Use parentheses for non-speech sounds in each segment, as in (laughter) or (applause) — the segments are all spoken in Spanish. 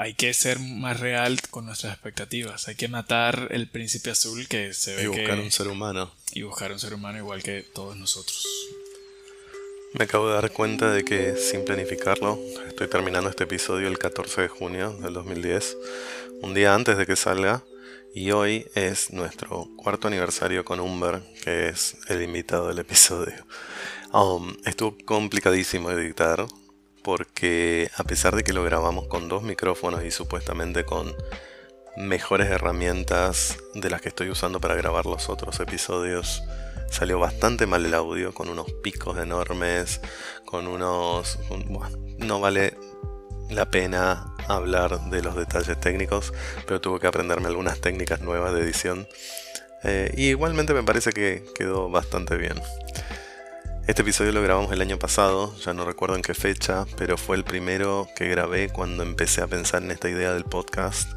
hay que ser más real con nuestras expectativas. Hay que matar el príncipe azul que se ve Y buscar que- un ser humano. y buscar un ser humano igual que todos nosotros. Me acabo de dar cuenta de que sin planificarlo, estoy terminando este episodio el 14 de junio del 2010, un día antes de que salga, y hoy es nuestro cuarto aniversario con Umber, que es el invitado del episodio. Um, estuvo complicadísimo editar, porque a pesar de que lo grabamos con dos micrófonos y supuestamente con mejores herramientas de las que estoy usando para grabar los otros episodios, salió bastante mal el audio, con unos picos enormes, con unos... no vale la pena hablar de los detalles técnicos, pero tuve que aprenderme algunas técnicas nuevas de edición. Eh, y igualmente me parece que quedó bastante bien. Este episodio lo grabamos el año pasado, ya no recuerdo en qué fecha, pero fue el primero que grabé cuando empecé a pensar en esta idea del podcast.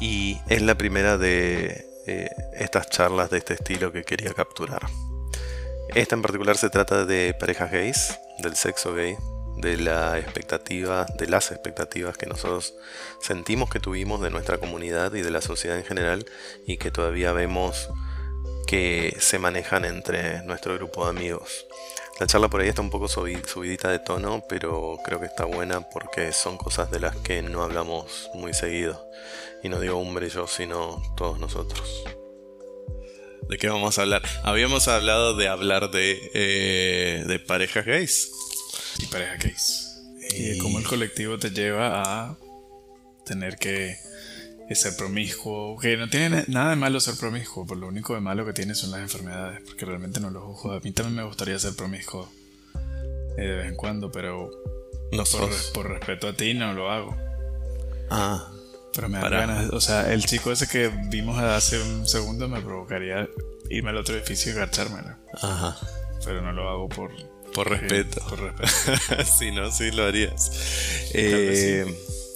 Y es la primera de eh, estas charlas de este estilo que quería capturar. Esta en particular se trata de parejas gays, del sexo gay, de la expectativa, de las expectativas que nosotros sentimos que tuvimos de nuestra comunidad y de la sociedad en general y que todavía vemos que se manejan entre nuestro grupo de amigos. La charla por ahí está un poco subi- subidita de tono, pero creo que está buena porque son cosas de las que no hablamos muy seguido. Y no digo hombre y yo, sino todos nosotros. ¿De qué vamos a hablar? Habíamos hablado de hablar de, eh, de parejas gays. Y pareja gays. Y de Y- cómo el colectivo te lleva a tener que ser promiscuo. Que no tiene na- nada de malo ser promiscuo, por lo único de malo que tiene son las enfermedades. Porque realmente no los juzgo. A mí también me gustaría ser promiscuo eh, de vez en cuando, pero No por, por respeto a ti no lo hago. Ah, Pero me da Para- ganas. O sea, el chico ese que vimos hace un segundo me provocaría irme al otro edificio y agachármelo. ajá. Pero no lo hago por, Por respeto. por respeto. (laughs) si no, sí lo harías. Eh,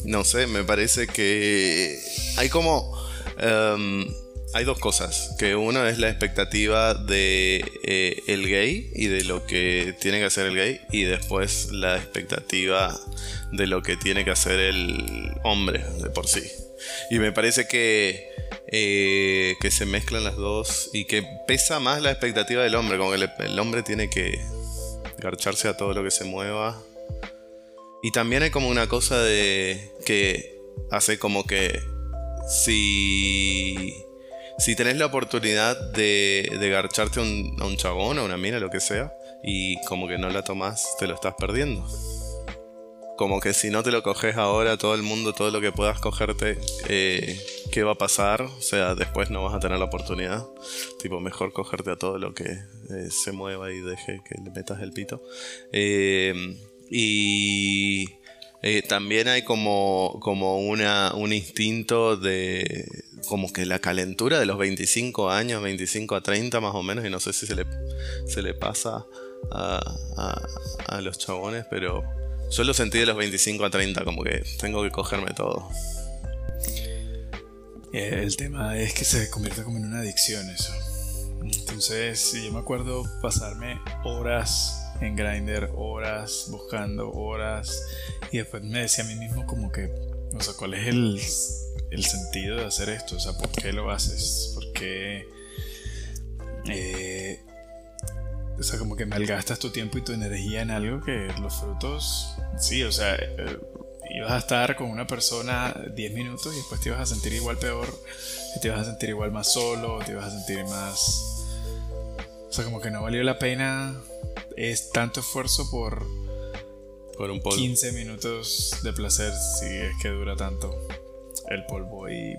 No sé, me parece que hay como... em, hay dos cosas. Que uno es la expectativa de eh, el gay y de lo que tiene que hacer el gay. Y después la expectativa de lo que tiene que hacer el hombre de por sí. Y me parece que, eh, que se mezclan las dos y que pesa más la expectativa del hombre. Como que le- el hombre tiene que garcharse a todo lo que se mueva. Y también hay como una cosa de que hace como que si, si tenés la oportunidad de, de garcharte a un, un chabón a una mina, lo que sea, y como que no la tomás, te lo estás perdiendo. Como que si no te lo coges ahora, todo el mundo, todo lo que puedas cogerte, eh, ¿qué va a pasar? O sea, después no vas a tener la oportunidad. Tipo, mejor cogerte a todo lo que eh, se mueva y deje que le metas el pito. Eh, y eh, también hay como, como una, un instinto de como que la calentura de los 25 años, 25 a 30 más o menos, y no sé si se le, se le pasa a, a- a los chabones, pero yo lo sentí de los 25 a 30, como que tengo que cogerme todo. Eh, El tema es que se convierte como en una adicción eso. Entonces, yo me acuerdo pasarme horas en Grindr, horas buscando, horas. Y después me decía a mí mismo como que, o sea, ¿cuál es el, el sentido de hacer esto? O sea, ¿por qué lo haces? ¿Por qué... eh, o sea, como que malgastas tu tiempo y tu energía en algo que los frutos, sí, o sea, eh, ibas a estar con una persona 10 minutos y después te ibas a sentir igual peor, te ibas a sentir igual más solo, te ibas a sentir más... O sea, como que no valió la pena es tanto esfuerzo por Por un polvo. 15 minutos de placer si es que dura tanto el polvo y,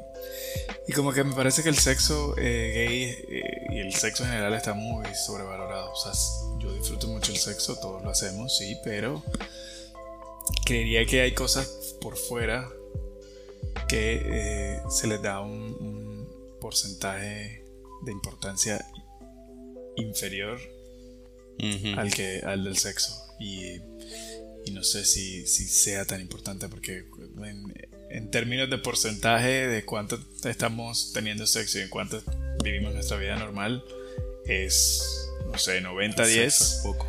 y como que me parece que el sexo eh, gay eh, y el sexo en general está muy sobrevalorado o sea yo disfruto mucho el sexo todos lo hacemos sí pero creería que hay cosas por fuera que eh, se les da un, un porcentaje de importancia inferior Ujú. al que al del sexo y, y no sé si, si sea tan importante porque en, en términos de porcentaje de cuánto estamos teniendo sexo y en cuánto vivimos nuestra vida normal es no sé 90 El 10 sexo es poco.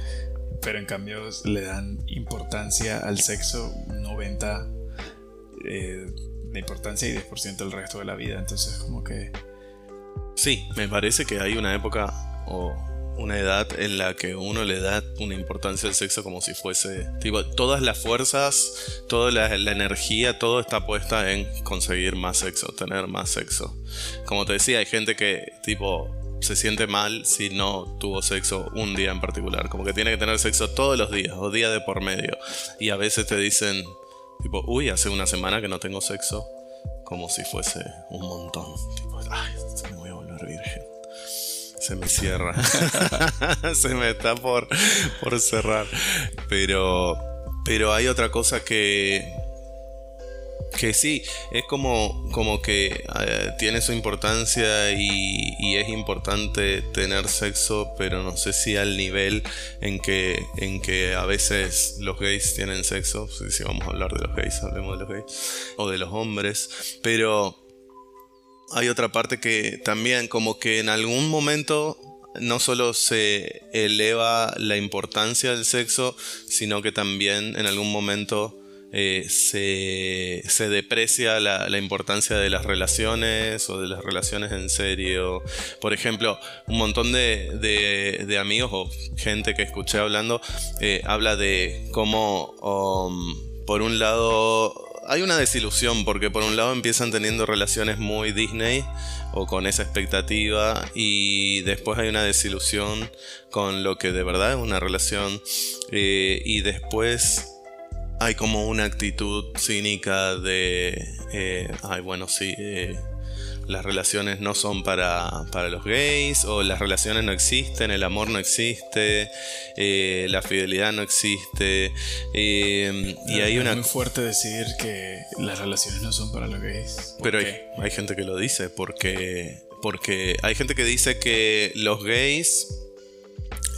pero en cambio le dan importancia al sexo 90 eh, de importancia y 10% el resto de la vida. Entonces, como que. Sí, me parece que hay una época o una edad en la que uno le da una importancia al sexo como si fuese. Tipo, todas las fuerzas, toda la, energía, todo está puesta en conseguir más sexo, tener más sexo. Como te decía, hay gente que, tipo, se siente mal si no tuvo sexo un día en particular. Como que tiene que tener sexo todos los días o día de por medio. Y a veces te dicen, tipo, uy, hace una semana que no tengo sexo. Como si fuese un montón. Tipo, ay, me voy a volver virgen. Se me cierra. (laughs) se me está por, por cerrar. Pero, pero hay otra cosa que, que sí, es como, como que eh, tiene su importancia y, es importante tener sexo, pero no sé si al nivel en que, en que a veces los gays tienen sexo, si vamos a hablar de los gays, hablemos de los gays, o de los hombres, pero hay otra parte que también como que en algún momento no solo se eleva la importancia del sexo, sino que también en algún momento eh, se, se, deprecia la, la, importancia de las relaciones o de las relaciones en serio. Por ejemplo, un montón de, de, amigos o gente que escuché hablando eh, habla de cómo, um, por un lado, hay una desilusión porque por un lado empiezan teniendo relaciones muy Disney o con esa expectativa y después hay una desilusión con lo que de verdad es una relación eh, y después hay como una actitud cínica de, eh, ay bueno, sí, eh, las relaciones no son para, para, los gays, o las relaciones no existen, el amor no existe, eh, la fidelidad no existe. Eh, y hay es una... muy fuerte decir que las relaciones no son para los gays. Pero hay, hay gente que lo dice, porque, porque hay gente que dice que los gays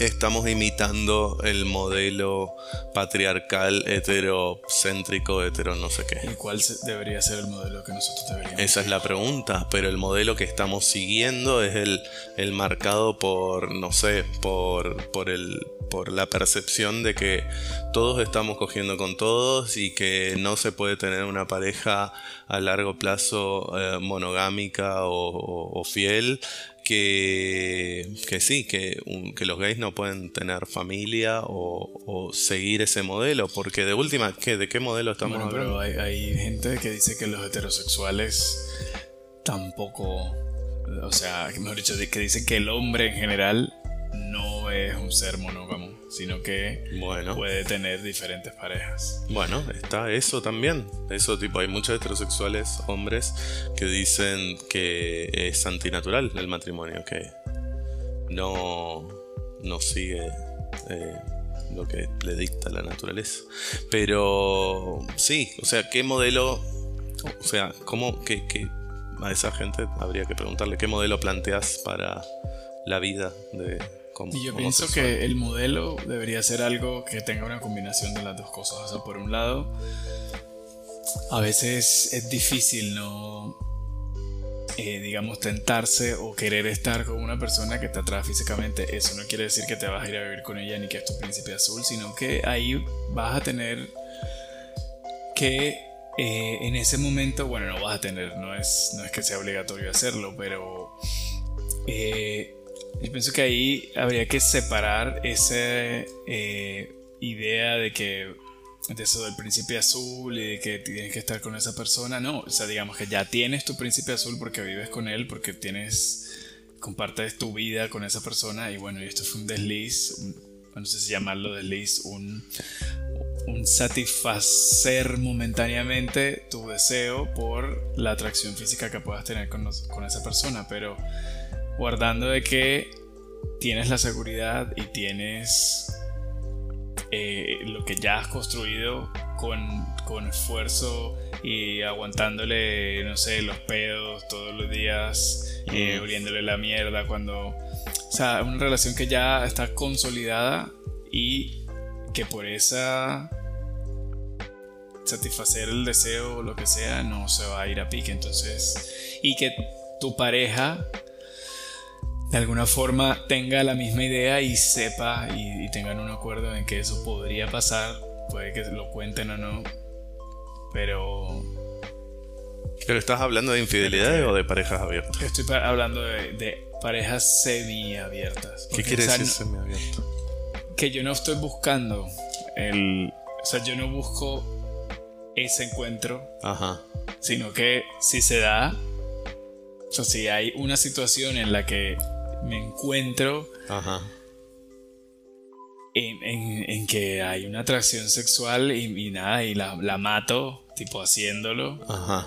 estamos imitando el modelo patriarcal, heterocéntrico, hetero no sé qué. ¿Y cuál debería ser el modelo que nosotros deberíamos Esa es la pregunta, pero el modelo que estamos siguiendo es el, el marcado por, no sé, por, por el por la percepción de que todos estamos cogiendo con todos y que no se puede tener una pareja a largo plazo eh, monogámica o, o, o fiel que, que sí, que, un, que, los gays no pueden tener familia o, o, seguir ese modelo, porque de última, ¿qué, ¿de qué modelo estamos bueno, hablando? Pero hay, hay, gente que dice que los heterosexuales tampoco, o sea, mejor dicho, que dice que el hombre en general no es un ser monógamo, sino que bueno. puede tener diferentes parejas. Bueno, está eso también. Eso tipo, hay muchos heterosexuales hombres que dicen que es antinatural el matrimonio, que no, no sigue eh, lo que le dicta la naturaleza. Pero sí, o sea, ¿qué modelo? O sea, ¿cómo que, que a esa gente habría que preguntarle qué modelo planteas para la vida de como, y yo pienso que el modelo debería ser algo que tenga una combinación de las dos cosas. O sea, por un lado, a veces es difícil no, eh, digamos, tentarse o querer estar con una persona que te atrae físicamente. Eso no quiere decir que te vas a ir a vivir con ella ni que es tu príncipe azul, sino que ahí vas a tener que eh, en ese momento, bueno, no vas a tener, no es, no es que sea obligatorio hacerlo, pero... Eh, yo pienso que ahí habría que separar esa eh, idea de que de eso del príncipe azul y de que tienes que estar con esa persona. No, o sea, digamos que ya tienes tu príncipe azul porque vives con él, porque tienes, compartes tu vida con esa persona y bueno, y esto fue un desliz, no sé si llamarlo desliz, un, un satisfacer momentáneamente tu deseo por la atracción física que puedas tener con, con esa persona, pero guardando de que tienes la seguridad y tienes eh, lo que ya has construido con, con, esfuerzo y aguantándole, no sé, los pedos todos los días, eh, oliéndole la mierda cuando... O sea, una relación que ya está consolidada y que por esa satisfacer el deseo o lo que sea no se va a ir a pique. Entonces y que tu pareja de alguna forma tenga la misma idea y sepa y, y, tengan un acuerdo en que eso podría pasar, puede que lo cuenten o no, pero ¿Pero estás hablando de infidelidades o de parejas abiertas? Estoy pa- hablando de, de parejas semiabiertas. ¿Qué quiere decir semiabierto? que yo no estoy buscando el. O sea, yo no busco ese encuentro, Ajá. sino que si se da. O sea, si hay una situación en la que me encuentro Ajá. en, en- en que hay una atracción sexual y, y nada, y la, la mato, tipo haciéndolo, Ajá.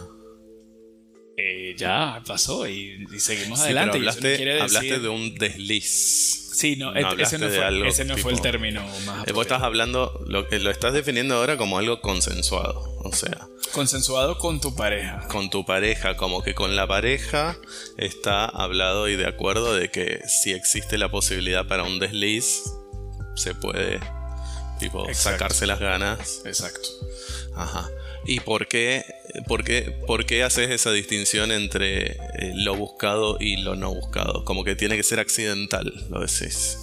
eh, ya pasó y, y seguimos Sí, adelante. pero y eso no hablaste, decir- hablaste de un desliz. Sí, no, hablaste ese no, fue, ese no fue el término más Eh, Vos estás hablando, lo que lo estás definiendo ahora como algo consensuado. O sea, Consensuado con tu pareja. con tu pareja, como que con la pareja está hablado y de acuerdo de que si existe la posibilidad para un desliz, se puede, tipo, Exacto. sacarse las ganas. Exacto. Ajá. ¿Y por qué, por qué, por qué haces esa distinción entre eh, lo buscado y lo no buscado? Como que tiene que ser accidental, lo decís.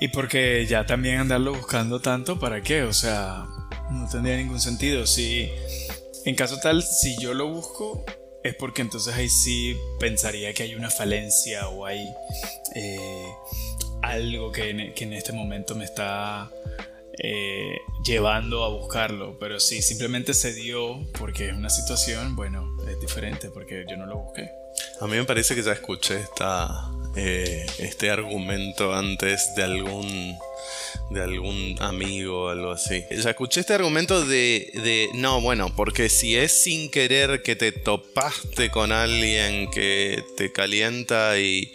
Y porque ya también andarlo buscando tanto, ¿para qué? O sea, no tendría ningún sentido. Si, en caso tal, si yo lo busco, es porque entonces ahí sí pensaría que hay una falencia o hay eh, algo que en, que en este momento me está eh, llevando a buscarlo. Pero si simplemente se dio porque es una situación, bueno, es diferente porque yo no lo busqué. A mí me parece que ya escuché esta, eh, este argumento antes de algún de algún amigo o algo así. Ya escuché este argumento de, de, no, bueno, porque si es sin querer que te topaste con alguien que te calienta y,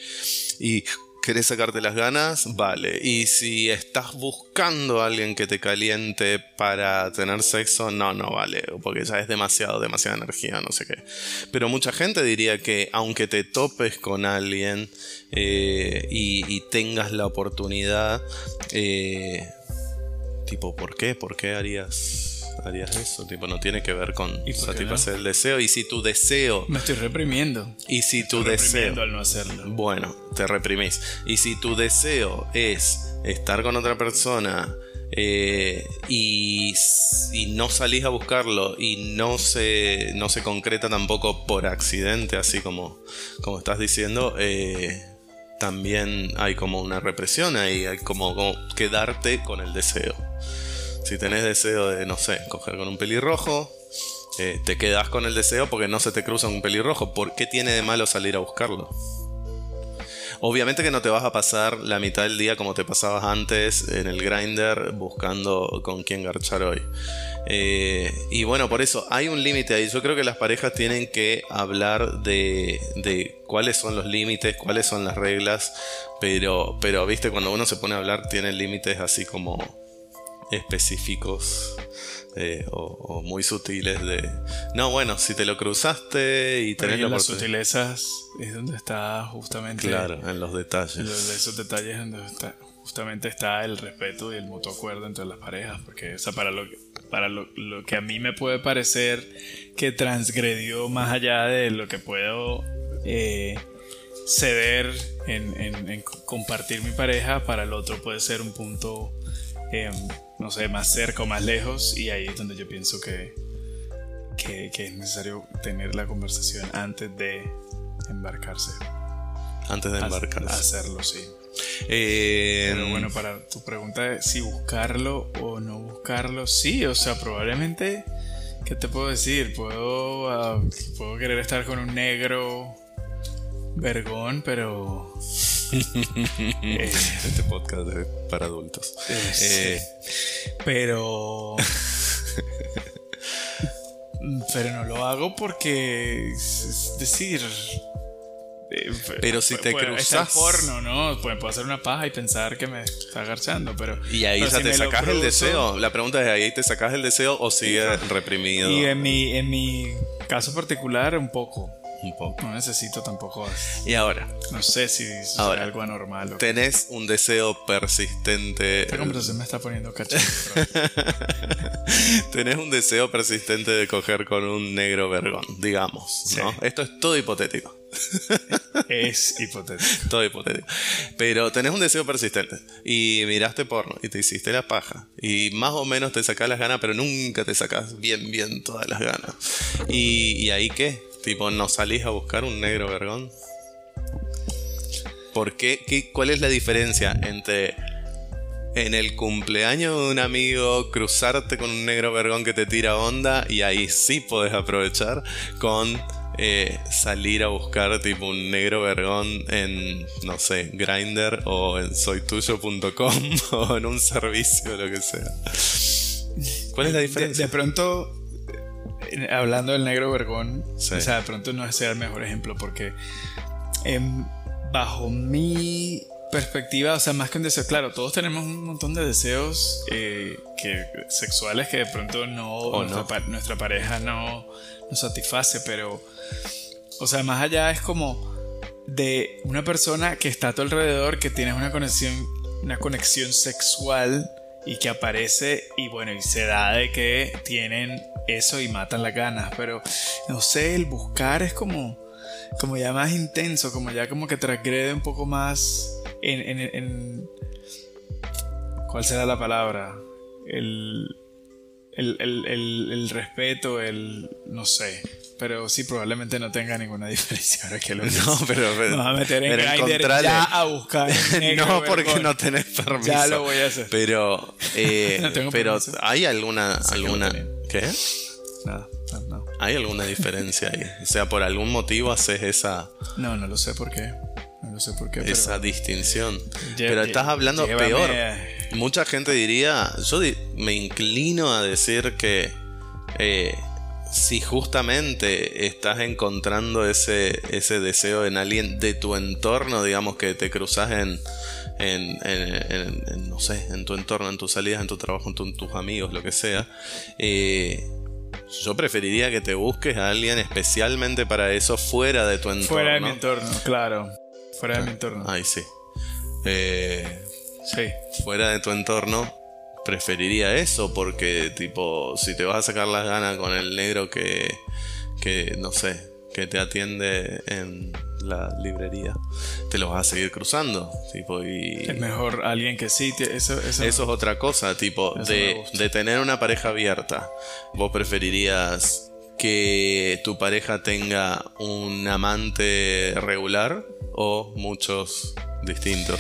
y querés sacarte las ganas, vale. Y si estás buscando a alguien que te caliente para tener sexo, no, no vale, porque ya es demasiado, demasiada energía, no sé qué. Pero mucha gente diría que aunque te topes con alguien eh, y, tengas la oportunidad, eh, tipo, ¿por qué? ¿Por qué harías, harías eso? Tipo, no tiene que ver con ¿Y por qué satisfacer el deseo. Y si tu deseo, Me estoy reprimiendo. y si tu Estoy deseo... al no hacerlo. Bueno, te reprimís. Y si tu deseo es estar con otra persona eh, y, y no salís a buscarlo y no se, no se concreta tampoco por accidente, así como, como estás diciendo, eh, también hay como una represión ahí, hay como, como quedarte con el deseo. Si tenés deseo de, no sé, coger con un pelirrojo, eh, te quedas con el deseo porque no se te cruza un pelirrojo. ¿Por qué tiene de malo salir a buscarlo? Obviamente que no te vas a pasar la mitad del día como te pasabas antes en el grinder buscando con quién garchar hoy. Eh, y bueno, por eso hay un límite ahí. Yo creo que las parejas tienen que hablar de, de cuáles son los límites, cuáles son las reglas. Pero, pero, viste, cuando uno se pone a hablar, tiene límites así como específicos eh, o, o muy sutiles de... No, bueno, si te lo cruzaste y tenés la las sutilezas es donde está justamente. Claro, en los detalles. en los- esos detalles donde está, justamente está el respeto y el mutuo acuerdo entre las parejas. Porque, o sea, para lo, que- para lo, lo que a mí me puede parecer que transgredió más allá de lo que puedo eh, ceder en, en- en compartir mi pareja, para el otro puede ser un punto, eh, no sé, más cerca o más lejos. Y ahí es donde yo pienso que, que, que es necesario tener la conversación antes de embarcarse. Antes de embarcarse. Hacerlo, sí. Eh, Pero bueno, para tu pregunta de si buscarlo o no buscarlo, sí, o sea, probablemente, ¿qué te puedo decir? Puedo, ah, puedo querer estar con un negro vergón, pero... eh, (laughs) Este podcast es para adultos. eh, Eh. Pero... (laughs) pero no lo hago porque, es decir... eh, Pero si te puede- el cruzas- porno, ¿no? Puedo, hacer una paja y pensar que me está agarchando, pero... y ahí pero si te sacas el cruzo- deseo. La pregunta es, ¿ahí te sacas el deseo o sigue reprimido? Y en mi, en mi caso particular, un poco. Un poco. No necesito tampoco. Y ahora, No sé si es Ahora, algo anormal. O... tenés un deseo persistente. Esta conversación me está poniendo cachondo. pero- (laughs) tenés un deseo persistente de coger con un negro vergón, digamos. Esto es todo hipotético. es hipotético. Todo hipotético. Pero tenés un deseo persistente y miraste porno y te hiciste la paja y más o menos te sacás las ganas, pero nunca te sacás bien, bien todas las ganas. ¿Y, y ahí qué? Tipo, ¿no salís a buscar un negro vergón? ¿Por qué? ¿Qué? ¿Cuál es la diferencia entre en el cumpleaños de un amigo cruzarte con un negro vergón que te tira onda y ahí sí podés aprovechar con eh, salir a buscar tipo un negro vergón en, no sé, Grinder o en soytuyo.com (laughs) o en un servicio o lo que sea. ¿Cuál es la De, diferencia? de pronto, eh, hablando del negro vergón, Sí. o sea, de pronto no es el mejor ejemplo porque em, bajo mi perspectiva, o sea, más que un deseo, claro, todos tenemos un montón de deseos eh, que, sexuales que de pronto no, nuestra, no. pa- nuestra pareja no nos satisface, pero, o sea, más allá es como de una persona que está a tu alrededor, que tienes una conexión, una conexión sexual y que aparece y bueno, y se da de que tienen eso y matan las ganas, pero no sé, el buscar es como, como ya más intenso, como ya como que transgrede un poco más en, en, en- ¿cuál será la palabra? El, el, el, el, respeto, el, no sé, pero sí, probablemente no tenga ninguna (laughs) diferencia ahora que lo No, pero, pero, voy a meter en Grindr ya a buscar. (laughs) negro no, porque no tenés permiso. Ya lo voy a hacer. Pero, (laughs) eh, No tengo pero permiso. hay alguna, lo alguna. ¿qué? Nada, no, no. ¿Hay alguna diferencia ahí? O sea, por algún motivo haces esa, No, no lo sé por qué. No lo sé por qué. pero- esa distinción. Lle- Pero estás hablando llévame peor. Mucha gente diría, yo di- me inclino a decir que eh, si justamente estás encontrando ese, ese deseo en alguien de tu entorno, digamos que te cruzas en, en, en- en- en, no sé, en tu entorno, en tus salidas, en tu trabajo, en tu- tus amigos, lo que sea, eh, yo preferiría que te busques a alguien especialmente para eso fuera de tu entorno. Fuera de mi entorno, claro. Fuera de mi entorno. Ahí sí. Eh, Sí. fuera de tu entorno, preferiría eso porque, tipo, si te vas a sacar las ganas con el negro que, que no sé, que te atiende en la librería, te lo vas a seguir cruzando, tipo, y Es mejor alguien que sí. Eso, eso, eso es otra cosa, tipo, de, de tener una pareja abierta, vos preferirías que tu pareja tenga un amante regular o muchos distintos.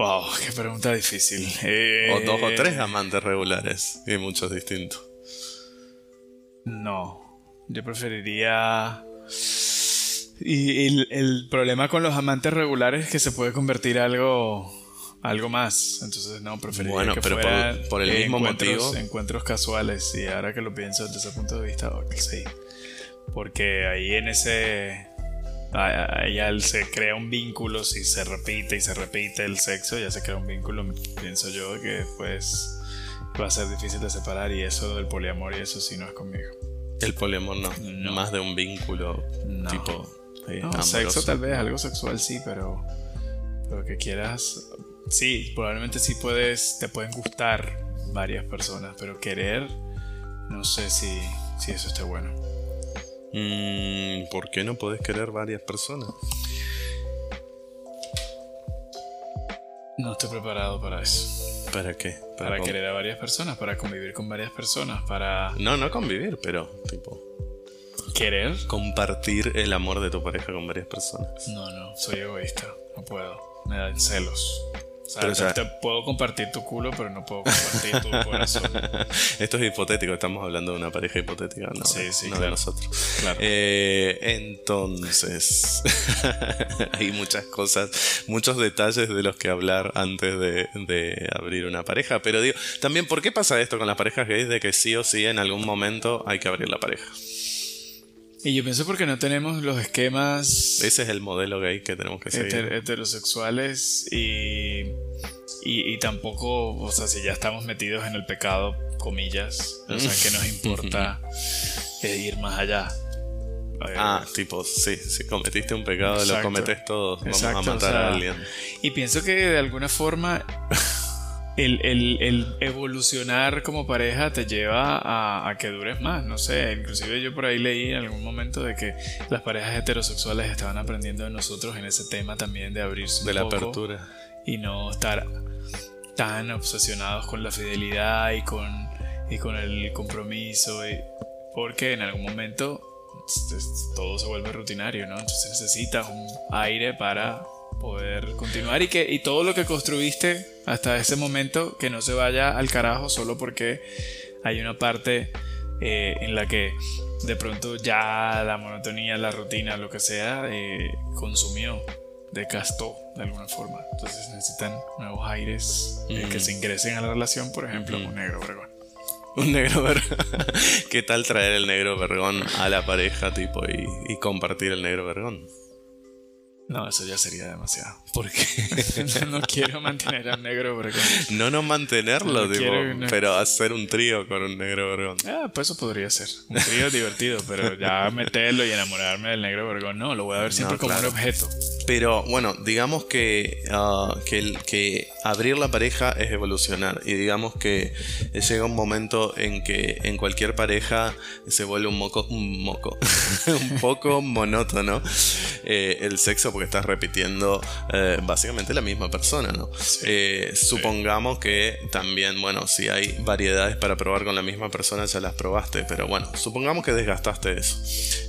Wow, qué pregunta difícil. Eh, O dos o tres amantes regulares y muchos distintos. No. Yo preferiría. Y el, el problema con los amantes regulares es que se puede convertir algo. Algo más. Entonces, no, preferiría Bueno, que pero por- fuera por el mismo encuentros- motivo. Encuentros casuales. Y ahora que lo pienso desde ese punto de vista, ok, sí. Porque ahí en ese. Ahí ya se crea un vínculo, si se repite y se repite el sexo, ya se crea un vínculo, pienso yo, que después va a ser difícil de separar y eso del poliamor y eso sí no es conmigo. El poliamor no, No. más de un vínculo No. tipo sí, No, sexo tal vez, algo sexual sí, pero, pero que quieras, sí, probablemente sí puedes, te pueden gustar varias personas, pero querer, no sé si, si eso esté bueno. Mm, ¿Por qué no podés querer varias personas? No estoy preparado para eso. ¿Para qué? Para con- querer a varias personas, para convivir con varias personas, para No, no convivir, pero tipo querer. compartir el amor de tu pareja con varias personas. No, no, soy egoísta, no puedo, me dan celos. O sea, Pero, o sea- te, te puedo compartir tu culo, pero no puedo compartir tu (laughs) corazón. Esto es hipotético, estamos hablando de una pareja hipotética, no, Sí, sí, no de nosotros. Claro. Eh, entonces, (laughs) hay muchas cosas, muchos detalles de los que hablar antes de, de abrir una pareja. Pero digo, también, ¿por qué pasa esto con las parejas gays de que sí o sí en algún momento hay que abrir la pareja? Y yo pienso porque no tenemos los esquemas Ese es el modelo gay que tenemos que seguir. heter- heterosexuales y, y, y tampoco, o sea, si ya estamos metidos en el pecado, comillas, o sea, que nos importa (laughs) ir más allá. Eh, Ah, tipo, sí, si cometiste un pecado, lo Exacto. cometes todos. Vamos Exacto, a o matar sea, a alguien. Y pienso que de alguna forma el, el, el, evolucionar como pareja te lleva a, a, que dures más. No sé, inclusive yo por ahí leí en algún momento de que las parejas heterosexuales estaban aprendiendo de nosotros en ese tema también de abrirse. De la apertura. Y no estar tan obsesionados con la fidelidad y con, y con el compromiso. porque en algún momento todo se vuelve rutinario, ¿no? Entonces necesitas un aire para poder continuar y que y todo lo que construiste hasta ese momento que no se vaya al carajo solo porque hay una parte eh, en la que de pronto ya la monotonía, la rutina, lo que sea, eh, consumió, decastó de alguna forma. Entonces necesitan nuevos aires eh, que se ingresen a la relación, por ejemplo, un negro vergón. Un negro vergón. (laughs) ¿Qué tal traer el negro vergón a la pareja tipo y, y compartir el negro vergón? No, eso ya sería demasiado. Porque (laughs) no quiero mantener al negro vergón. No, no mantenerlo, pero hacer un trío con un negro vergón. Ah, pues eso podría ser. Un trío (laughs) divertido, pero ya meterlo y enamorarme del negro vergón, no, lo voy a ver siempre como un objeto. Pero bueno, digamos que, uh, que, que abrir la pareja es evolucionar. Y digamos que llega un momento en que en cualquier pareja se vuelve un moco, un moco, (laughs) un poco monótono eh, el sexo porque estás repitiendo eh, básicamente la misma persona, ¿no? Eh, supongamos que también, bueno, si hay variedades para probar con la misma persona, ya las probaste, pero bueno, supongamos que desgastaste eso.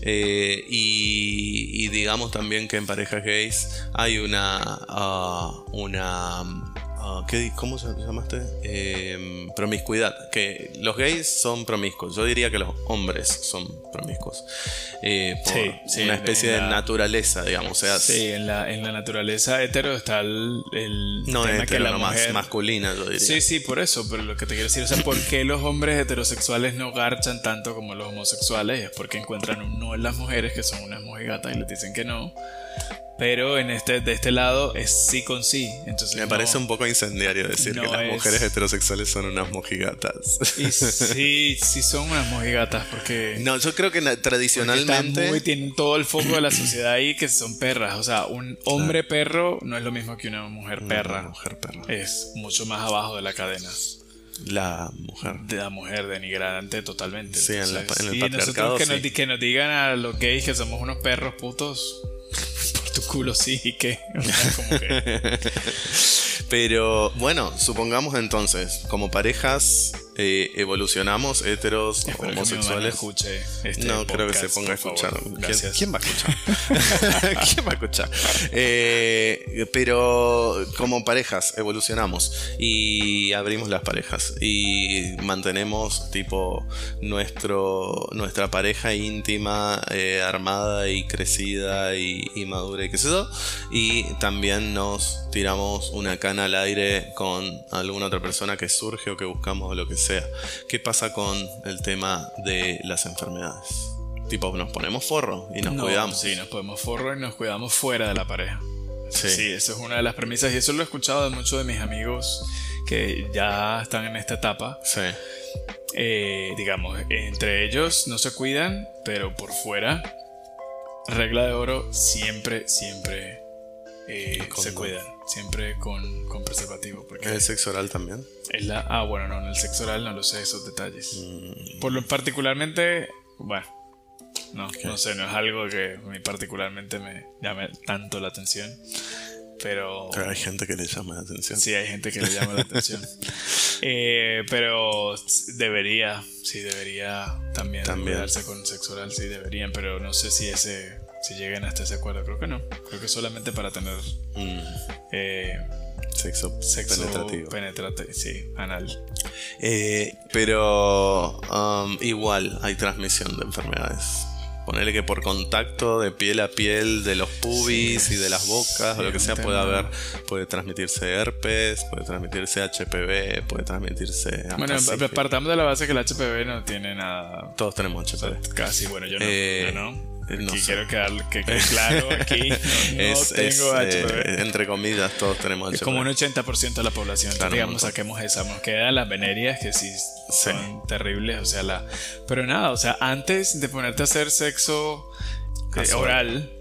Y, digamos también que en parejas gays hay una, ah, una Ah, ¿Cómo se llamaste? Eh, promiscuidad. Que los gays son promiscuos. Yo diría que los hombres son promiscuos. Eh, por una especie de naturaleza, digamos. sea, sí, en la, en la naturaleza hetero está el, no tema que la más masculina, yo diría. Sí, sí, por eso. Pero lo que te quiero decir, o sea, ¿por qué los hombres heterosexuales no garchan tanto como los homosexuales? Es porque encuentran un no en las mujeres, que son unas mojigatas, y les dicen que no. Pero en este, de este lado es sí con sí. Entonces Me parece un poco incendiario decir que las mujeres heterosexuales son unas mojigatas. Y (laughs) sí, sí son unas mojigatas porque... No, yo creo que tradicionalmente... Muy, tienen todo el foco de la sociedad ahí que son perras. O sea, un hombre perro no es lo mismo que una mujer perra. mujer perra. Es mucho más abajo de la cadena. La mujer. De la mujer denigrante totalmente. Sí, en, la, en, el patriarcado. Que, nos, que nos digan a los gays que somos unos perros putos tu culo sí y qué. (laughs) (laughs) Pero bueno, supongamos entonces, como parejas eh, evolucionamos, heteros, homosexuales. Este no creo que se ponga a escuchar. ¿Quién, va a escuchar? (laughs) ¿Quién va a escuchar? Eh, pero como parejas evolucionamos y abrimos las parejas y mantenemos tipo nuestro, nuestra pareja íntima, eh, armada y crecida y, y madura y qué sé yo. Y también nos tiramos una cana al aire con alguna otra persona que surge o que buscamos o lo que sea. ¿Qué pasa con el tema de las enfermedades? Tipo, nos ponemos forro y nos cuidamos. Sí, nos ponemos forro y nos cuidamos fuera de la pareja. Sí. sí, eso es una de las premisas y eso lo he escuchado de muchos de mis amigos que ya están en esta etapa. Sí. Eh, digamos, entre ellos no se cuidan, pero por fuera, regla de oro, siempre, siempre eh, se cuidan siempre con, con preservativo. Porque ¿El sexo oral también? Es la, ah, bueno, no, en el sexo oral no lo sé esos detalles. Mm. Por lo particularmente, bueno, no, no sé, no es algo que a mí particularmente me llame tanto la atención. Pero, pero hay gente que le llama la atención. Sí, hay gente que le llama la atención. (laughs) Eh, pero debería, sí, debería también, también. con sexo oral, sí, deberían, pero no sé si ese si lleguen hasta ese acuerdo. Creo que no. Creo que solamente para tener mm. eh, sexo, sexo, penetrativo. Sí, anal. Eh, pero um, igual hay transmisión de enfermedades. Ponerle que por contacto de piel a piel de los pubis y de las bocas o lo que sea puede haber, puede transmitirse herpes, puede transmitirse HPV, puede transmitirse. Bueno, partamos de la base que el HPV no tiene nada. Todos tenemos HPV. casi, bueno, yo no. Eh, no no quiero que quede (laughs) claro aquí. No, tengo eh, entre comillas, todos tenemos HPV. Es como un 80% de la población. digamos, saquemos esa. Nos quedan las venerias que sí son terribles. O sea, la. Pero nada, o sea, antes de ponerte a hacer sexo eh, oral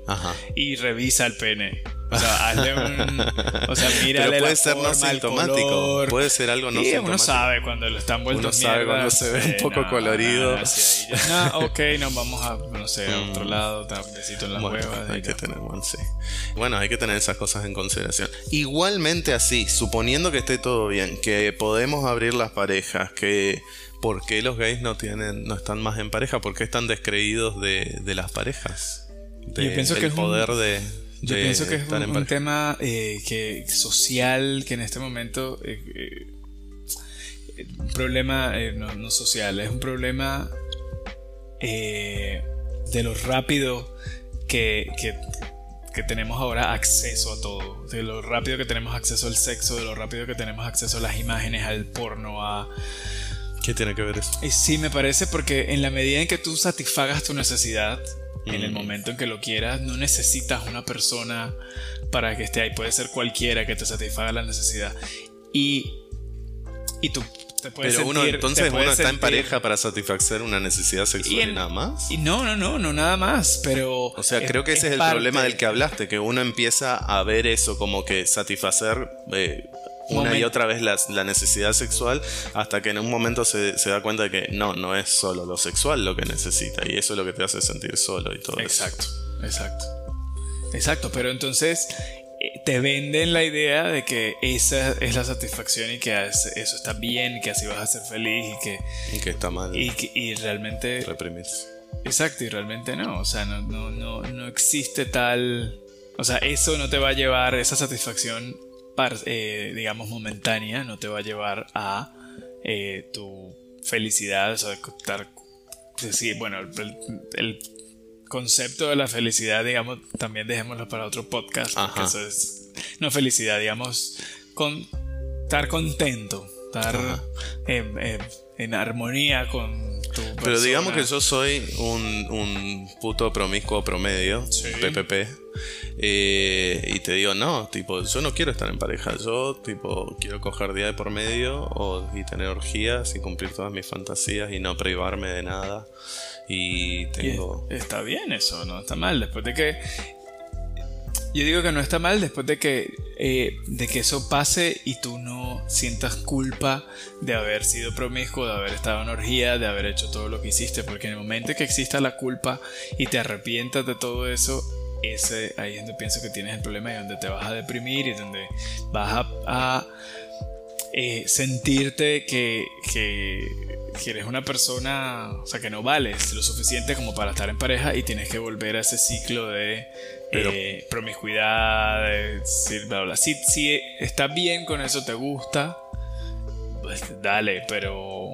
y revisa el pene. O sea, hazle un. O sea, (laughs) mírale Pero puede la ser no forma, sintomático. Puede ser algo no Y sintomático. uno sabe cuando lo están vuelto Uno sabe mierda, cuando se ve sí, un poco no, colorido. sí, ahí (laughs) no, ok, nos vamos a, no sé, a otro Mm. lado, besito en las Bueno, huevas. hay que tener, bueno, sí. Bueno, hay que tener esas cosas en consideración. Igualmente así, suponiendo que esté todo bien, que podemos abrir las parejas, que ¿por qué los gays no tienen, no están más en pareja? ¿Por qué están descreídos de, de las parejas? De- Yo pienso que del un- poder de, Yo de pienso que es un, tema eh, que social que en este momento eh, eh, un problema no, no social es un problema de lo rápido que, que- que tenemos ahora acceso a todo de lo rápido que tenemos acceso al sexo de lo rápido que tenemos acceso a las imágenes al porno a ¿Qué tiene que ver eso? y sí, me parece porque en la medida en que tú satisfagas tu necesidad, en el momento en que lo quieras, no necesitas una persona para que esté ahí. Puede ser cualquiera que te satisfaga la necesidad. Y, y tú te puedes Pero uno entonces te puedes uno está en pareja para satisfacer una necesidad sexual y, en- nada más. Y no, no, no, no nada más, pero... O sea, creo que ese es el parte- problema del que hablaste, que uno empieza a ver eso como que satisfacer eh, una y otra vez la, la necesidad sexual hasta que en un momento se, se da cuenta de que no, no es solo lo sexual lo que necesita y eso es lo que te hace sentir solo y todo Exacto, exacto. Exacto, pero entonces eh, te venden la idea de que esa es la satisfacción y que es- eso está bien, que así vas a ser feliz y que, eso. Y que está mal y, que- y realmente... reprimirse. Exacto, y realmente no, o sea, no, no, no, no existe tal... O sea, eso no te va a llevar, esa satisfacción, eh, digamos, momentánea, no te va a llevar a eh, tu felicidad, o sea, estar... Sí, bueno, el, el concepto de la felicidad, digamos, también dejémoslo para otro podcast, porque Ajá. eso es... No felicidad, digamos, con, estar contento, estar en armonía con tu Pero digamos que yo soy un, un puto promiscuo promedio, Sí. PPP, eh, y te digo, no, tipo, yo no quiero estar en pareja, yo, tipo, quiero coger día de por medio o, y tener orgías y cumplir todas mis fantasías y no privarme de nada. Y tengo... es- está bien eso, no está mal. Después de que. Yo digo que no está mal después de que, eh, de que eso pase y tú no sientas culpa de haber sido promiscuo, de haber estado en orgía, de haber hecho todo lo que hiciste. Porque en el momento que exista la culpa y te arrepientas de todo eso, ese, ahí es donde pienso que tienes el problema y donde te vas a deprimir y donde vas a, eh, sentirte que, que, que eres una persona, o sea, que no vales lo suficiente como para estar en pareja y tienes que volver a ese ciclo de Pero- eh, promiscuidad, de decir, bla, bla. Si, si está bien con eso, te gusta, pues dale, pero...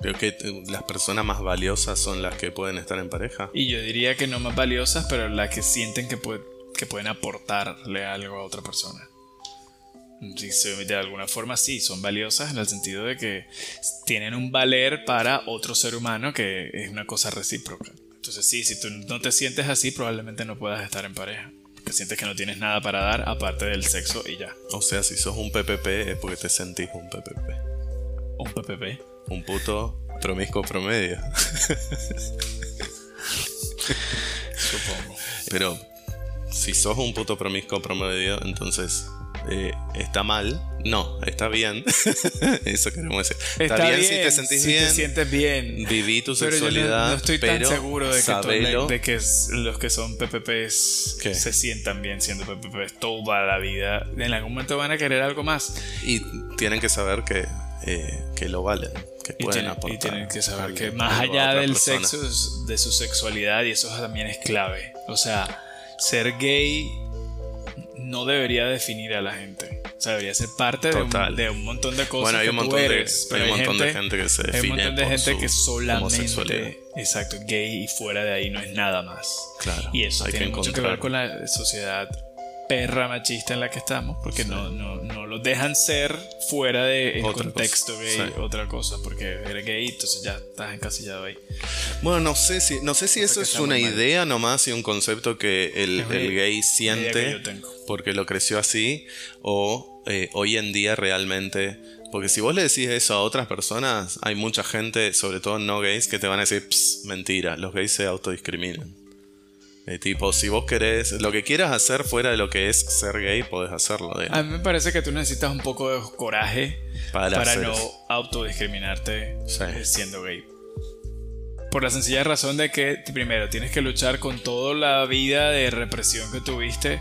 Creo que las personas más valiosas son las que pueden estar en pareja. Y yo diría que no más valiosas, pero las que sienten que, puede- que pueden aportarle algo a otra persona. De alguna forma sí, son valiosas en el sentido de que tienen un valer para otro ser humano que es una cosa recíproca. Entonces sí, si tú no te sientes así, probablemente no puedas estar en pareja. Porque sientes que no tienes nada para dar aparte del sexo y ya. O sea, si sos un PPP es porque te sentís un PPP. Un PPP. Un puto promiscuo promedio. (laughs) Supongo. Pero si sos un puto promiscuo promedio, entonces eh, está mal. No, está bien. (laughs) Eso queremos decir. Está, bien, si te sentís si bien. te sientes bien. Viví tu Pero yo no- sexualidad. no, estoy tan seguro de que, sabelo. de que los que son PPPs ¿Qué? se sientan bien siendo PPPs toda la vida. En algún momento van a querer algo más. Y tienen que saber que, eh, que lo valen. Que Y pueden tienen, y aportar. tienen que saber algo- que más allá del persona. sexo, de su sexualidad, y eso también es clave. O sea, ser gay no debería definir a la gente. O sea, debería ser parte de un, Total. de un montón de cosas Bueno, hay que un tú montón, de, eres, pero hay un montón de gente- gente que se define Hay un montón de por gente que solamente, exacto, gay y fuera de ahí no es nada más. Claro, Y eso hay que tiene mucho que ver con la sociedad perra machista en la que estamos, porque no, no, no lo dejan ser fuera del Otra contexto cosa, gay, sí. otra cosa, porque eres gay, entonces ya estás encasillado ahí. Bueno, no sé si, no sé si eso es una muy mal. idea nomás y un concepto que el, el gay idea siente porque lo creció así o eh, hoy en día realmente... Porque si vos le decís eso a otras personas, hay mucha gente, sobre todo no gays, que te van a decir, "Ps, mentira, los gays se autodiscriminan. De tipo, si vos querés, lo que quieras hacer fuera de lo que es ser gay, podés hacerlo. A mí me parece que tú necesitas un poco de coraje para, no autodiscriminarte eh, siendo gay. Por la sencilla razón de que, primero, tienes que luchar con toda la vida de represión que tuviste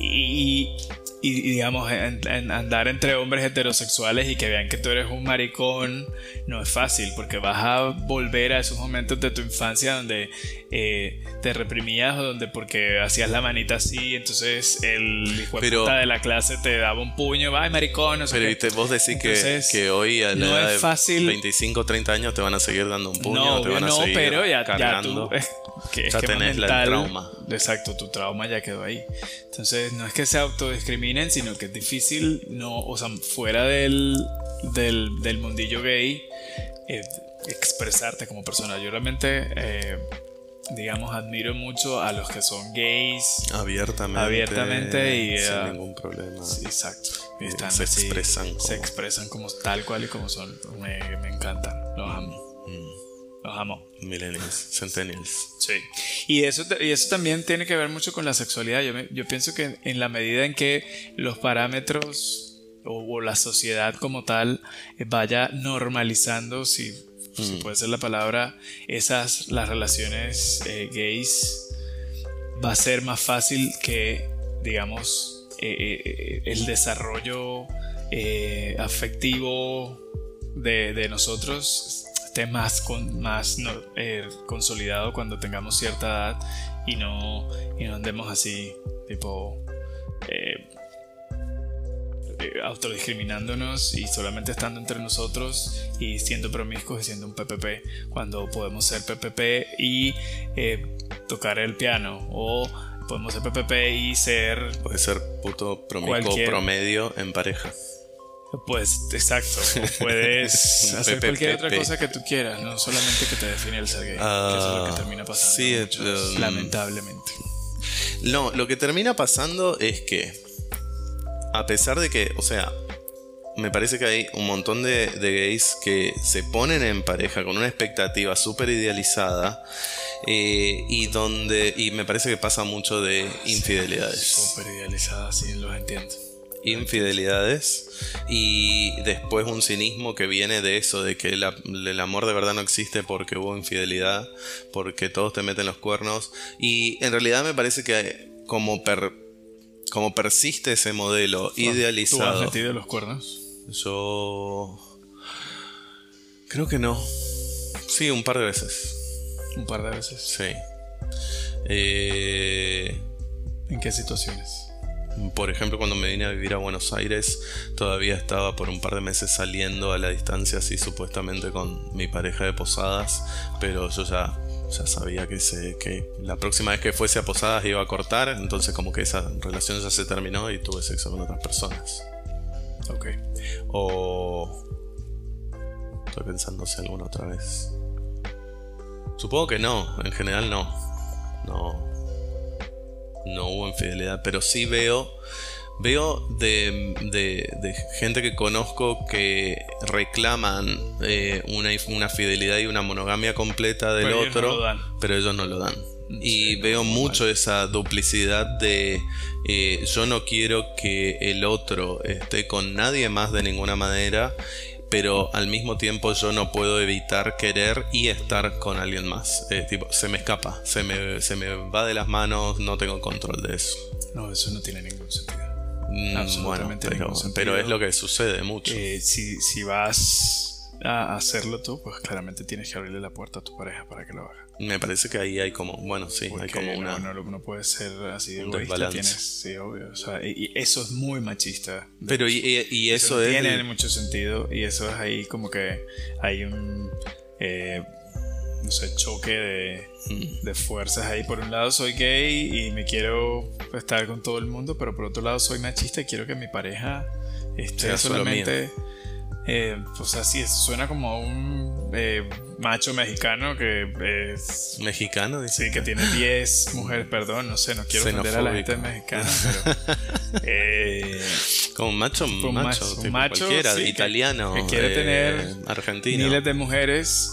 y, y, digamos, andar entre hombres heterosexuales y que vean que tú eres un maricón no es fácil porque vas a volver a esos momentos de tu infancia donde eh, te reprimías o donde porque hacías la manita así, entonces el hijo de la clase te daba un puño, ay maricón, no sé Pero vos decís que, que, hoy a la no edad es fácil. de 25 30 años te van a seguir dando un puño, no, te van a no, pero ya, cargando. (laughs) Ya que, ya tenés el trauma. Exacto, tu trauma ya quedó ahí. Entonces, no es que se autodiscriminen, sino que es difícil, no, o sea, fuera del, del, mundillo gay, eh, expresarte como persona. Yo realmente, eh, digamos, admiro mucho a los que son gays. Abiertamente. Abiertamente y. Sin eh, ningún problema. exacto. se expresan. Como... Se expresan como tal cual y como son. Me, me encantan. Los amo. Mm. Los amo. Millennials, centennials. Sí. Y eso, y eso también tiene que ver mucho con la sexualidad. Yo, yo pienso que en la medida en que los parámetros o, la sociedad como tal vaya normalizando, si, mm. puede ser la palabra, esas, las relaciones eh, gays, va a ser más fácil que, digamos, eh, eh, el desarrollo afectivo de, de nosotros más, con, más eh, consolidado cuando tengamos cierta edad y no, y no andemos así, tipo, eh, eh, autodiscriminándonos y solamente estando entre nosotros y siendo promiscuos y siendo un PPP cuando podemos ser PPP y tocar el piano o podemos ser PPP y ser... Puede ser puto promiscuo promedio en pareja. Pues exacto, puedes (laughs) hacer cualquier otra cosa que tú quieras, no solamente que te define el ser gay, que es lo que ah, termina pasando. Sí, um, lamentablemente. No, lo que termina pasando es que, a pesar de que, o sea, me parece que hay un montón de, gays que se ponen en pareja con una expectativa súper idealizada eh, y donde, y me parece que pasa mucho de infidelidades. Súper idealizada, sí, los entiendo infidelidades y después un cinismo que viene de eso, de que el, amor de verdad no existe porque hubo infidelidad, porque todos te meten los cuernos y en realidad me parece que como, como persiste ese modelo idealizado... ¿Tú has metido los cuernos? Yo... Creo que no. Sí, un par de veces. Un par de veces. Sí. Eh... ¿En qué situaciones? Por ejemplo, cuando me vine a vivir a Buenos Aires, todavía estaba por un par de meses saliendo a la distancia, así supuestamente con mi pareja de posadas, pero yo ya, ya sabía que, se, que la próxima vez que fuese a posadas iba a cortar, entonces como que esa relación ya se terminó y tuve sexo con otras personas. Ok. O... Estoy pensando si alguna otra vez. Supongo que no, en general no. No, no hubo infidelidad, pero sí veo, veo de, de, gente que conozco que reclaman eh, una, una, fidelidad y una monogamia completa del otro, pero ellos no lo dan. Y veo mucho esa duplicidad de eh, yo no quiero que el otro esté con nadie más de ninguna manera pero al mismo tiempo yo no puedo evitar querer y estar con alguien más. tipo, se me escapa, se me, se me va de las manos, no tengo control de eso. No, eso no tiene ningún sentido. Mm, Absolutamente pero, ningún sentido. pero, es lo que sucede mucho. Eh, si, si vas a hacerlo tú, pues claramente tienes que abrirle la puerta a tu pareja para que lo haga. Me parece que ahí hay como, bueno, sí, hay como una. No, no, puede ser así de egoísta. Tienes, sí, obvio. O sea, y, eso es muy machista. Pero, y, y, eso, es. Tiene mucho sentido. Y eso es ahí como que hay un. Eh, no sé, choque de, mm. de, fuerzas ahí. Por un lado soy gay y me quiero estar con todo el mundo, pero por otro lado soy machista y quiero que mi pareja esté solamente eh, pues así suena como un eh, macho mexicano que es. ¿Mexicano? Sí, que tiene 10 mujeres, perdón, no sé, no quiero ofender a la gente mexicana, (laughs) pero. Eh, como un macho, un macho, cualquiera, italiano, que, quiere tener argentino. miles de mujeres.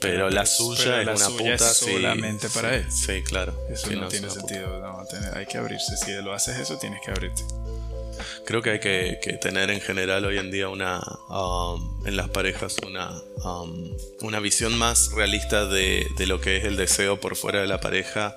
pero la suya es una puta solamente para él. Sí, claro. Eso no, tiene sentido. No, hay que abrirse. Si lo haces eso, tienes que abrirte. Creo que hay que, tener en general hoy en día una um, en las parejas una, um, una visión más realista de, lo que es el deseo por fuera de la pareja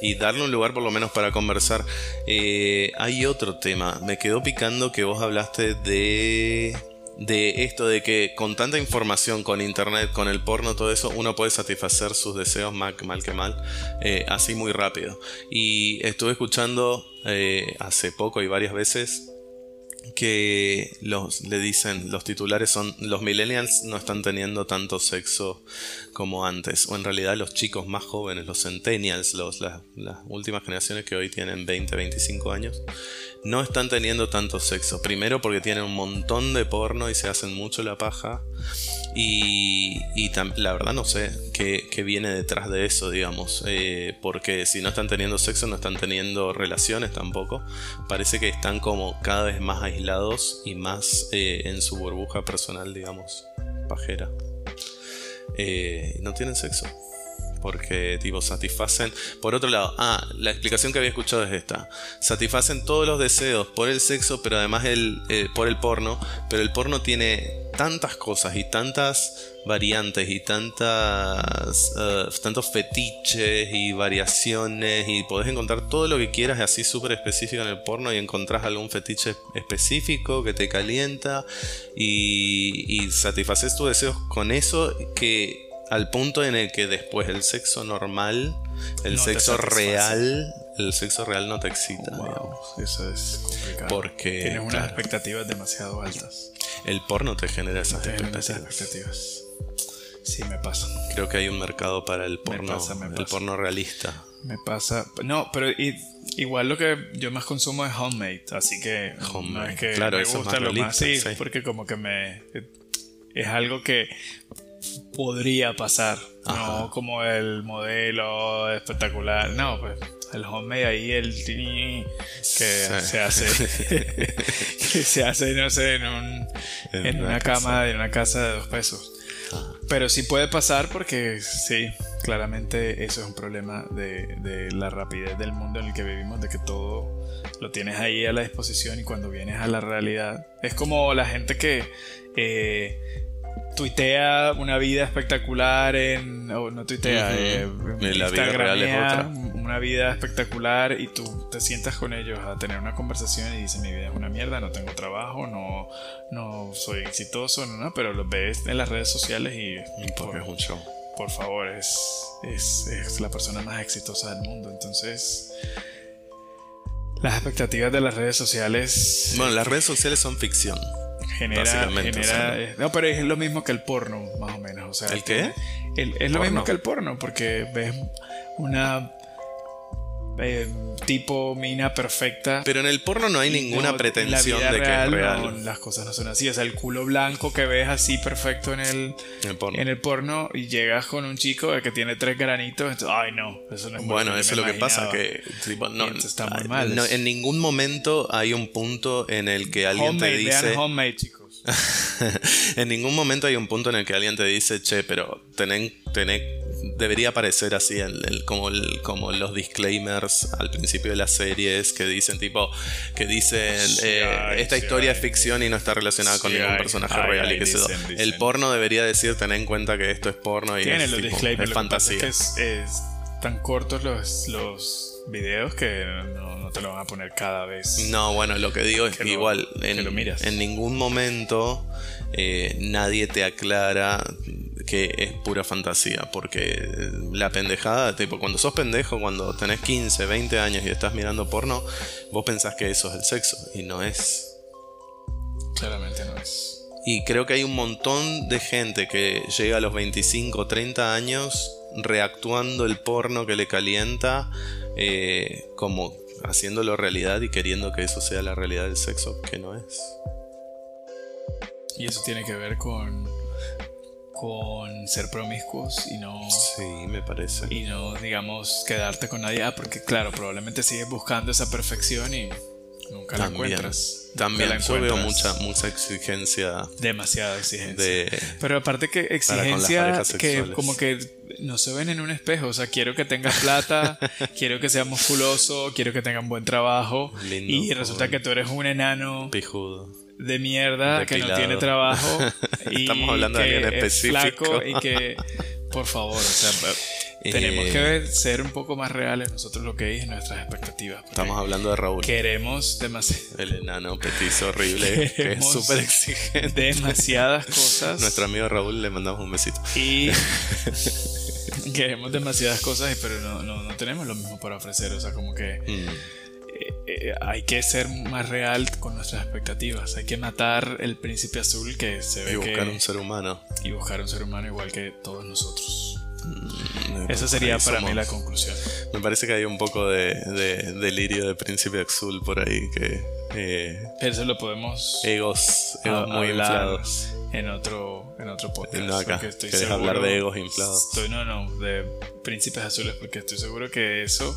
y darle un lugar por lo menos para conversar. Eh, hay otro tema, me quedó picando que vos hablaste de de esto de que con tanta información, con internet, con el porno, todo eso, uno puede satisfacer sus deseos mal, mal que mal, eh, así muy rápido. Y estuve escuchando eh, hace poco y varias veces que los, le dicen, los titulares son, los millennials no están teniendo tanto sexo como antes, o en realidad los chicos más jóvenes, los centennials, las, últimas generaciones que hoy tienen 20, 25 años, no están teniendo tanto sexo. Primero porque tienen un montón de porno y se hacen mucho la paja, y, la verdad no sé qué, viene detrás de eso, digamos, eh, porque si no están teniendo sexo, no están teniendo relaciones tampoco, parece que están como cada vez más aislados y más eh, en su burbuja personal, digamos, pajera. Eh, no tienen sexo. Porque, tipo, satisfacen. Por otro lado, ah, la explicación que había escuchado es esta: satisfacen todos los deseos por el sexo, pero además el, eh, por el porno. Pero el porno tiene tantas cosas y tantas variantes y tantas uh, tantos fetiches y variaciones y podés encontrar todo lo que quieras así súper específico en el porno y encontrás algún fetiche específico que te calienta y, y satisfaces tus deseos con eso que al punto en el que después el sexo normal, el sexo real, el sexo real no te excita. eso es complicado. Porque tienes unas expectativas demasiado altas. El porno te genera esas expectativas. Sí, me pasa. Creo que hay un mercado para el porno, el porno realista. Me pasa. No, pero igual lo que yo más consumo es homemade, así que homemade. es que claro, me gusta lo más. Sí, porque como que me es algo que podría pasar, no como el modelo espectacular, no, pues el homemade ahí el que se hace (laughs) que se hace no sé en un en, una, cama en una casa de dos pesos. Pero sí puede pasar porque sí claramente eso es un problema de, de, la rapidez del mundo en el que vivimos de que todo lo tienes ahí a la disposición y cuando vienes a la realidad es como la gente que eh, tuitea una vida espectacular en. No tuitea, eh, la vida real es otra. Una vida espectacular y tú te sientas con ellos a tener una conversación y dices: Mi vida es una mierda, no tengo trabajo, no, no soy exitoso, no, no, pero lo ves en las redes sociales y. Porque es un show. Por favor, es, es, es la persona más exitosa del mundo. Entonces. Las expectativas de las redes sociales. Bueno, las redes sociales son ficción genera, genera no pero es lo mismo que el porno más o menos o sea el qué es lo mismo que el porno porque ves una eh, tipo mina perfecta. Pero en el porno no hay ninguna pretensión de que es real. las cosas no son así. O sea, el culo blanco que ves así perfecto en el, en el, porno. y llegas con un chico que tiene tres granitos. Entonces, ay, no, eso no es Bueno, eso es lo que pasa. Que no, está muy mal. en ningún momento hay un punto en el que alguien te dice. homemade, chicos. (laughs) en ningún momento hay un punto en el que alguien te dice, che, pero tenés, tenés debería aparecer así como, como los disclaimers al principio de las series que dicen tipo que dicen eh, esta historia es ficción y no está relacionada con ningún personaje real y que se el porno debería decir ten en cuenta que esto es porno y es, los fantasía es, tan cortos los, los videos que no, te lo van a poner cada vez no bueno lo que digo es que, igual en, en ningún momento eh, nadie te aclara que es pura fantasía, porque la pendejada, tipo, cuando sos pendejo, cuando tenés 15, 20 años y estás mirando porno, vos pensás que eso es el sexo, y no es. Claramente no es. Y creo que hay un montón de gente que llega a los 25, 30 años reactuando el porno que le calienta, eh, como haciéndolo realidad y queriendo que eso sea la realidad del sexo, que no es. Y eso tiene que ver con con ser promiscuos y no. Sí, me parece. Y no, digamos, quedarte con nadie. Ah, porque claro, probablemente sigues buscando esa perfección y Nunca la También. encuentras. Nunca También la yo veo mucha, encuentras. mucha exigencia Demasiada exigencia. de... Pero aparte que exigencia que como que no se ven en un espejo. O sea, quiero que tengas plata, (laughs) quiero que sea musculoso, quiero que tenga un buen trabajo. Lindo, y resulta que tú eres un enano Pijudo. De mierda que no Depilado. tiene trabajo. (laughs) y Estamos hablando de que alguien es específico. flaco y que, por favor, o sea, (laughs) tenemos Eh, que ver- ser un poco más reales nosotros lo que es nuestras expectativas. Estamos hablando de Raúl. Queremos demasi- El enano petizo horrible que es súper exigente. demasiadas cosas. Nuestro amigo Raúl le mandamos un besito. Y (laughs) queremos demasiadas cosas, pero no, no, no tenemos lo mismo para ofrecer. O sea, como que Mm. Eh, eh, hay que ser más real con nuestras expectativas. Hay que matar el príncipe azul que se ve Y buscar que. un ser humano. y buscar un ser humano igual que todos nosotros. Mm, Esa sería para mí somos- la conclusión. Me parece que hay un poco de, de delirio de príncipe azul por ahí que eh, eso lo podemos egos, egos muy inflados. en otro, en otro podcast. No acá. estoy ¿Querés seguro- hablar de egos inflados? Estoy, no, no, de príncipes azules, porque estoy seguro que eso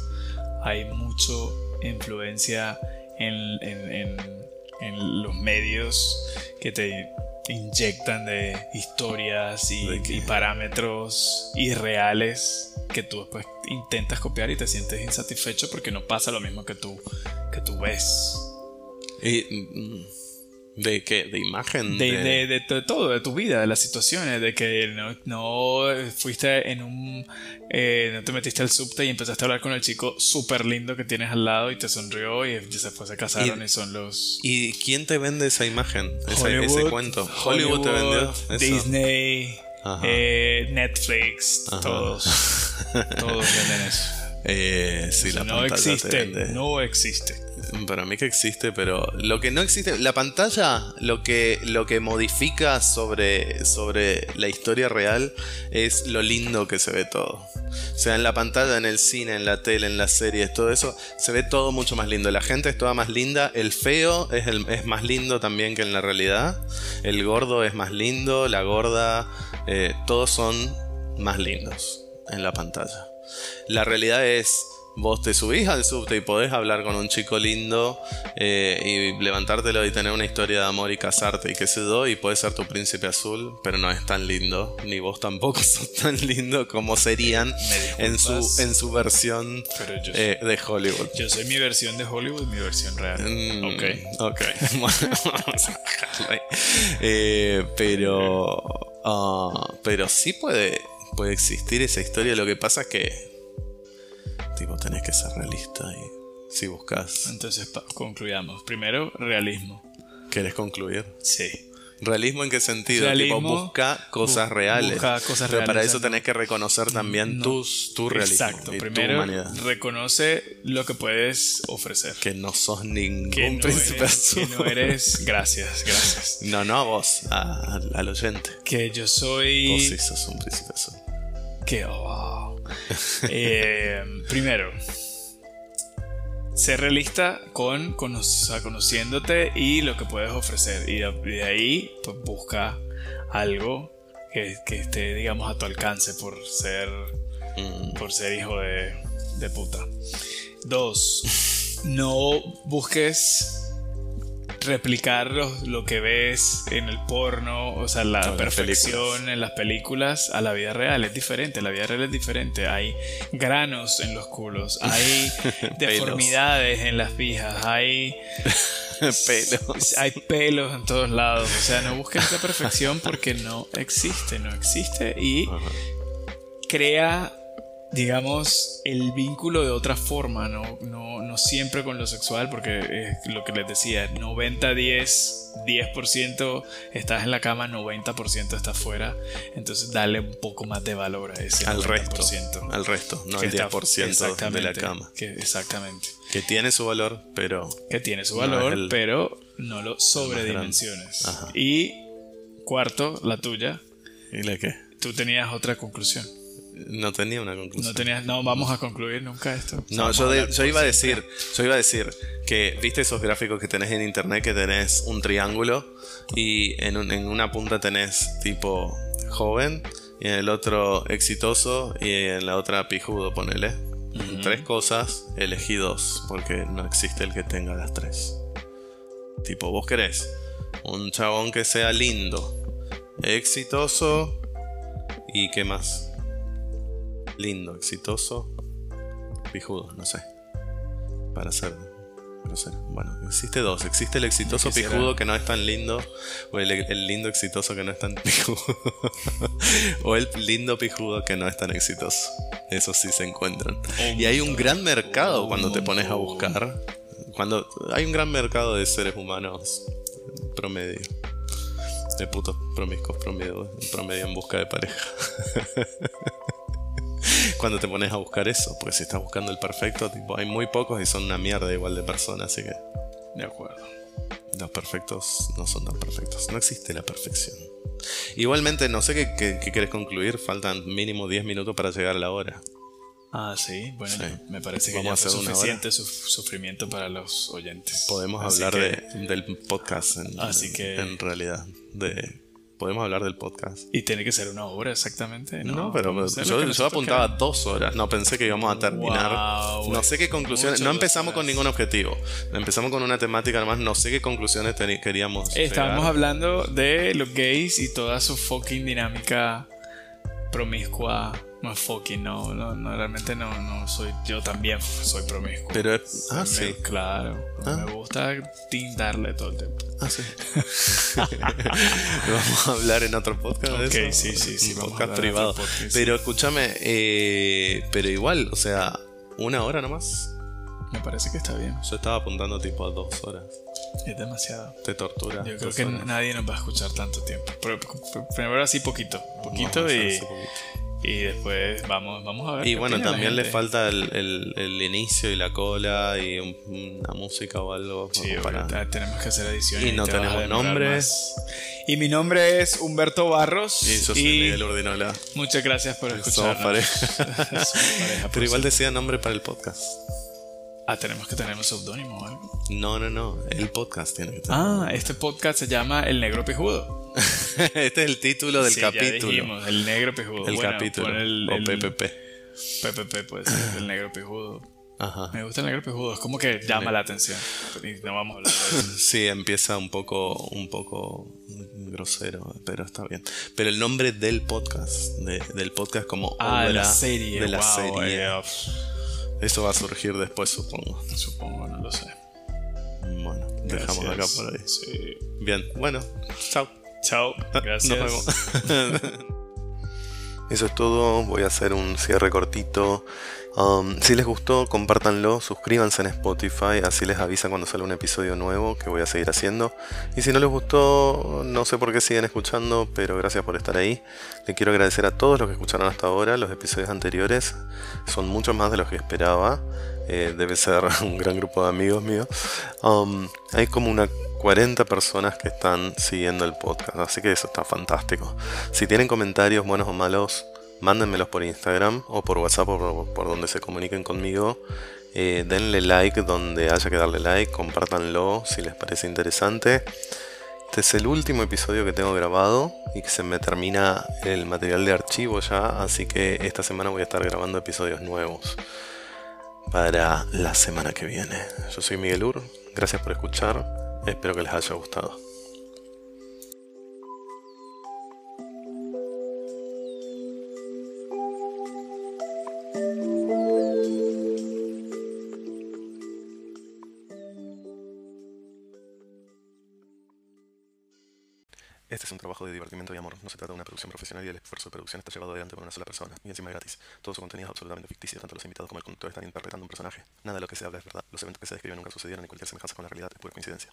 hay mucho influencia en, en- en- en los medios que te inyectan de historias y, ¿De qué? y parámetros irreales que tú después intentas copiar y te sientes insatisfecho porque no pasa lo mismo que tú, que tú ves. Y, mm, ¿De qué? ¿De imagen? De, de- de to- todo, de tu vida, de las situaciones, de que no, no fuiste en un. eh, no te metiste al subte y empezaste a hablar con el chico súper lindo que tienes al lado y te sonrió y se fue, se casaron y, Y- son los. ¿Y quién te vende esa imagen? Ese, ese Hollywood, cuento. Hollywood, te vendió eso. Disney, eh, Netflix, Ajá. todos. todos venden eso. (laughs) Eh, la no existe, no existe. Para mí que existe, pero lo que no existe, la pantalla, lo que, lo que modifica sobre, sobre la historia real es lo lindo que se ve todo. O sea, en la pantalla, en el cine, en la tele, en las series, todo eso, se ve todo mucho más lindo. La gente es toda más linda, el feo es, el- es más lindo también que en la realidad, el gordo es más lindo, la gorda, eh, todos son más lindos en la pantalla. La realidad es, vos te subís al subte y podés hablar con un chico lindo eh, y levantártelo y tener una historia de amor y casarte y qué sé yo, y puede ser tu príncipe azul, pero no es tan lindo, ni vos tampoco (laughs) sos tan lindo como serían en su, en su versión yo, eh, de Hollywood. yo soy mi versión de Hollywood mi versión real. Mm, Ok. Ok. Bueno, (laughs) vamos a. Eh, pero. ah, pero sí puede, puede existir esa historia. Lo que pasa es que. Tipo, tenés que ser realista y. Si buscas. Entonces, concluyamos. Primero, realismo. ¿Querés concluir? Sí. ¿Realismo en qué sentido? Realismo, tipo, busca cosas reales. busca cosas Pero para reales, eso tenés que reconocer también no. tus, tu realismo. Exacto. y tu Primero, humanidad. reconoce lo que puedes ofrecer. Que no sos ningún Que no, príncipe eres, que azul. no eres. Gracias, gracias. (laughs) No, no a vos, a- al- al oyente. Que yo soy. Vos sí sos un príncipe azul. Que oh. Eh, primero, ser realista con, cono- o sea, conociéndote y lo que puedes ofrecer. Y de, de ahí, pues busca algo que, que esté, digamos, a tu alcance por ser, Mm. por ser hijo de, de puta. Dos, no busques replicar lo, lo que ves en el porno, o sea, la las perfección en las películas a la vida real es diferente, la vida real es diferente, hay granos en los culos, hay (laughs) deformidades en las pijas, hay (laughs) Pelos. hay pelos en todos lados, o sea, no busques la perfección porque no existe, no existe y crea digamos, el vínculo de otra forma, no, no, no siempre con lo sexual, porque es lo que les decía, 90-10, 10% estás en la cama, 90% estás fuera, entonces dale un poco más de valor a ese Al resto. 90%. Al resto, no al está- 10% de la cama. que- exactamente. Que tiene su valor, pero Que tiene su No valor, el- pero no lo sobredimensiones. Y cuarto, la tuya, ¿y la qué? tú tenías otra conclusión. No tenía una conclusión. No tenías, no vamos a concluir nunca esto. No, yo, de- yo iba a decir, yo iba a decir que viste esos gráficos que tenés en internet que tenés un triángulo y en, un- en una punta tenés tipo joven y en el otro exitoso y en la otra pijudo, ponele. tres cosas, elegí dos, porque no existe el que tenga las tres. Tipo, vos querés un chabón que sea lindo, exitoso y qué más. Lindo, exitoso, pijudo, no sé. Para ser bueno, existe dos. Existe el exitoso pijudo que no es tan lindo. O el, lindo exitoso que no es tan (laughs) pijudo. o el lindo pijudo que no es tan exitoso. Esos sí se encuentran. Y hay un gran mercado cuando te pones a buscar. Cuando hay un gran mercado de seres humanos promedio. De putos promiscuos promedio, promedio en busca de pareja. (laughs) (laughs) cuando te pones a buscar eso, porque si estás buscando el perfecto, tipo, hay muy pocos y son una mierda igual de personas, así que. De acuerdo. Los perfectos no son tan perfectos. No existe la perfección. Igualmente, no sé qué, quieres concluir. Faltan mínimo 10 minutos para llegar a la hora. Ah, sí. Bueno, me parece que Vamos ya fue suficiente sufrimiento para los oyentes. Podemos hablar del podcast en, Así que... en realidad. De podemos hablar del podcast. Y tiene que ser una hora exactamente, ¿no? No, pero yo, apuntaba dos horas. No pensé que íbamos a terminar. no sé qué conclusiones. No empezamos con ningún objetivo. Empezamos con una temática nomás. No sé qué conclusiones queríamos. Estábamos hablando de los gays y toda su fucking dinámica promiscua no es fucking, no, no, realmente no, no soy, yo también soy promiscuo. Pero es, ah, sí. Claro, ah. me gusta tindarle todo el tiempo. Ah, sí. (laughs) vamos a hablar en otro podcast de eso. sí, sí, sí. Un podcast privado. pero escúchame, eh, pero igual, o sea, una hora nomás. Me parece que está bien. Yo estaba apuntando tipo a dos horas. Es demasiado. Te tortura. Yo creo que nadie nos va a escuchar tanto tiempo. Pero primero así poquito. Poquito y. Y después vamos, vamos a ver. Y bueno, también le falta el, el, inicio y la cola y una música o algo. Sí, para... tenemos que hacer edición. Y, no tenemos nombres. Y mi nombre es Humberto Barros. Y yo soy Miguel Urdinola. Muchas gracias por escucharnos. (laughs) Pero igual decía nombre para el podcast. Ah, tenemos que tener un seudónimo o algo. No, no, no. El podcast tiene que tener. Ah, este podcast se llama El Negro Pijudo. (laughs) este es el título del capítulo. Ya dijimos, el Negro Pijudo. El capítulo. El, o PPP. PPP, pues, el Negro Pijudo. Ajá. Me gusta el negro pijudo, es como que llama la atención. no vamos a hablar de eso. (laughs) Sí, empieza un poco, un poco grosero, pero está bien. Pero el nombre del podcast, del podcast como ah, obra la serie, de la serie. Eh, eso va a surgir después, supongo. Supongo, no lo sé. Bueno, dejamos acá por ahí. Sí. Bien, bueno, chao. Chao, gracias. Nos vemos. (laughs) Eso es todo, voy a hacer un cierre cortito. Um, si les gustó, compártanlo, suscríbanse en Spotify, así les avisa cuando sale un episodio nuevo que voy a seguir haciendo. Y si no les gustó, no sé por qué siguen escuchando, pero gracias por estar ahí. Le quiero agradecer a todos los que escucharon hasta ahora, los episodios anteriores. Son muchos más de los que esperaba. Eh, debe ser (laughs) un gran grupo de amigos míos. Um, hay como una 40 personas que están siguiendo el podcast, así que eso está fantástico. Si tienen comentarios buenos o malos, mándenmelos por Instagram o por WhatsApp o por, donde se comuniquen conmigo. Eh, denle like donde haya que darle like, compártanlo si les parece interesante. Este es el último episodio que tengo grabado y que se me termina el material de archivo ya, así que esta semana voy a estar grabando episodios nuevos para la semana que viene. Yo soy Miguel Ur, gracias por escuchar, espero que les haya gustado. Este es un trabajo de divertimento y amor. No se trata de una producción profesional y el esfuerzo de producción está llevado adelante por una sola persona. Y encima gratis. Todo su contenido es absolutamente ficticio. Tanto los invitados como el conductor están interpretando un personaje. Nada de lo que se habla es verdad. Los eventos que se describen nunca sucedieron y cualquier semejanza con la realidad es pura coincidencia.